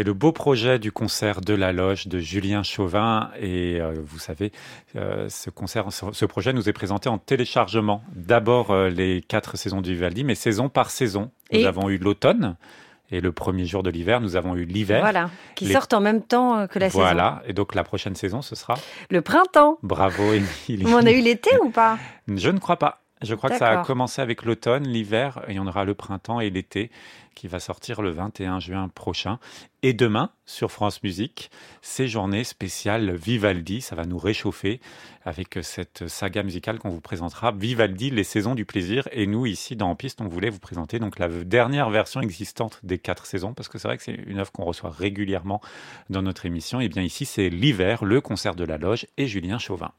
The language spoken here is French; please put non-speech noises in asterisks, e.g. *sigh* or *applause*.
C'est le beau projet du concert de la loge de Julien Chauvin. Et euh, vous savez, euh, ce concert, ce projet nous est présenté en téléchargement. D'abord euh, les quatre saisons du Vivaldi, mais saison par saison. Nous avons eu l'automne. Et le premier jour de l'hiver, nous avons eu l'hiver. Voilà, qui sortent en même temps que la saison. Voilà, et donc la prochaine saison, ce sera Le printemps. Bravo, Émilie. On a eu l'été *laughs* ou pas? Je ne crois pas. Je crois que ça a commencé avec l'automne, l'hiver, et on aura le printemps et l'été qui va sortir le 21 juin prochain. Et demain, sur France Musique, ces journées spéciales Vivaldi, ça va nous réchauffer avec cette saga musicale qu'on vous présentera, Vivaldi, les saisons du plaisir. Et nous, ici, dans En Piste, on voulait vous présenter donc la dernière version existante des quatre saisons, parce que c'est vrai que c'est une œuvre qu'on reçoit régulièrement dans notre émission. Et bien ici, c'est l'hiver, le concert de la loge et Julien Chauvin.